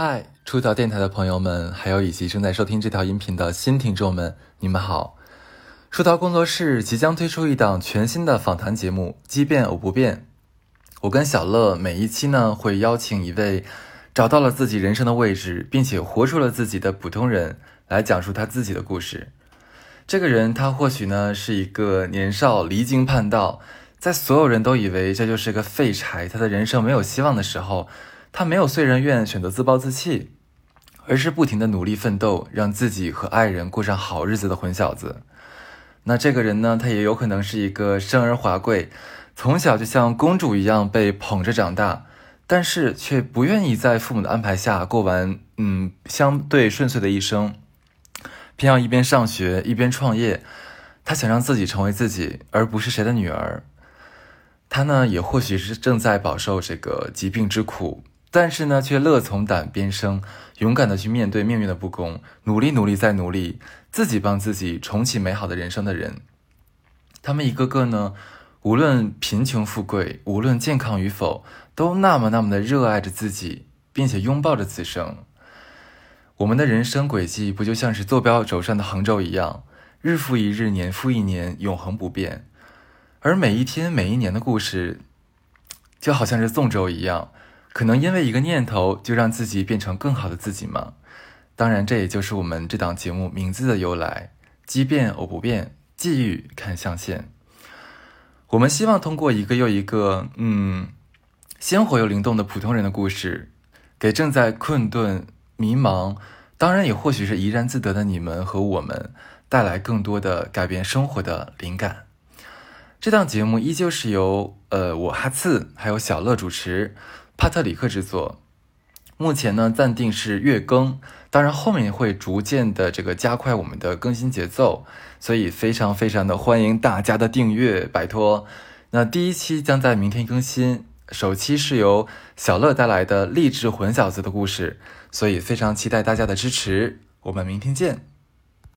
嗨，出逃电台的朋友们，还有以及正在收听这条音频的新听众们，你们好！出逃工作室即将推出一档全新的访谈节目《奇变偶不变》。我跟小乐每一期呢，会邀请一位找到了自己人生的位置，并且活出了自己的普通人，来讲述他自己的故事。这个人，他或许呢是一个年少离经叛道，在所有人都以为这就是个废柴，他的人生没有希望的时候。他没有遂人愿，选择自暴自弃，而是不停的努力奋斗，让自己和爱人过上好日子的混小子。那这个人呢，他也有可能是一个生而华贵，从小就像公主一样被捧着长大，但是却不愿意在父母的安排下过完嗯相对顺遂的一生，偏要一边上学一边创业。他想让自己成为自己，而不是谁的女儿。他呢，也或许是正在饱受这个疾病之苦。但是呢，却乐从胆边生，勇敢的去面对命运的不公，努力努力再努力，自己帮自己重启美好的人生的人，他们一个个呢，无论贫穷富贵，无论健康与否，都那么那么的热爱着自己，并且拥抱着此生。我们的人生轨迹不就像是坐标轴上的横轴一样，日复一日，年复一年，永恒不变。而每一天每一年的故事，就好像是纵轴一样。可能因为一个念头就让自己变成更好的自己吗？当然，这也就是我们这档节目名字的由来。奇变偶不变，际遇看象限。我们希望通过一个又一个，嗯，鲜活又灵动的普通人的故事，给正在困顿、迷茫，当然也或许是怡然自得的你们和我们，带来更多的改变生活的灵感。这档节目依旧是由呃我哈次还有小乐主持。帕特里克制作，目前呢暂定是月更，当然后面会逐渐的这个加快我们的更新节奏，所以非常非常的欢迎大家的订阅，拜托。那第一期将在明天更新，首期是由小乐带来的励志混小子的故事，所以非常期待大家的支持，我们明天见。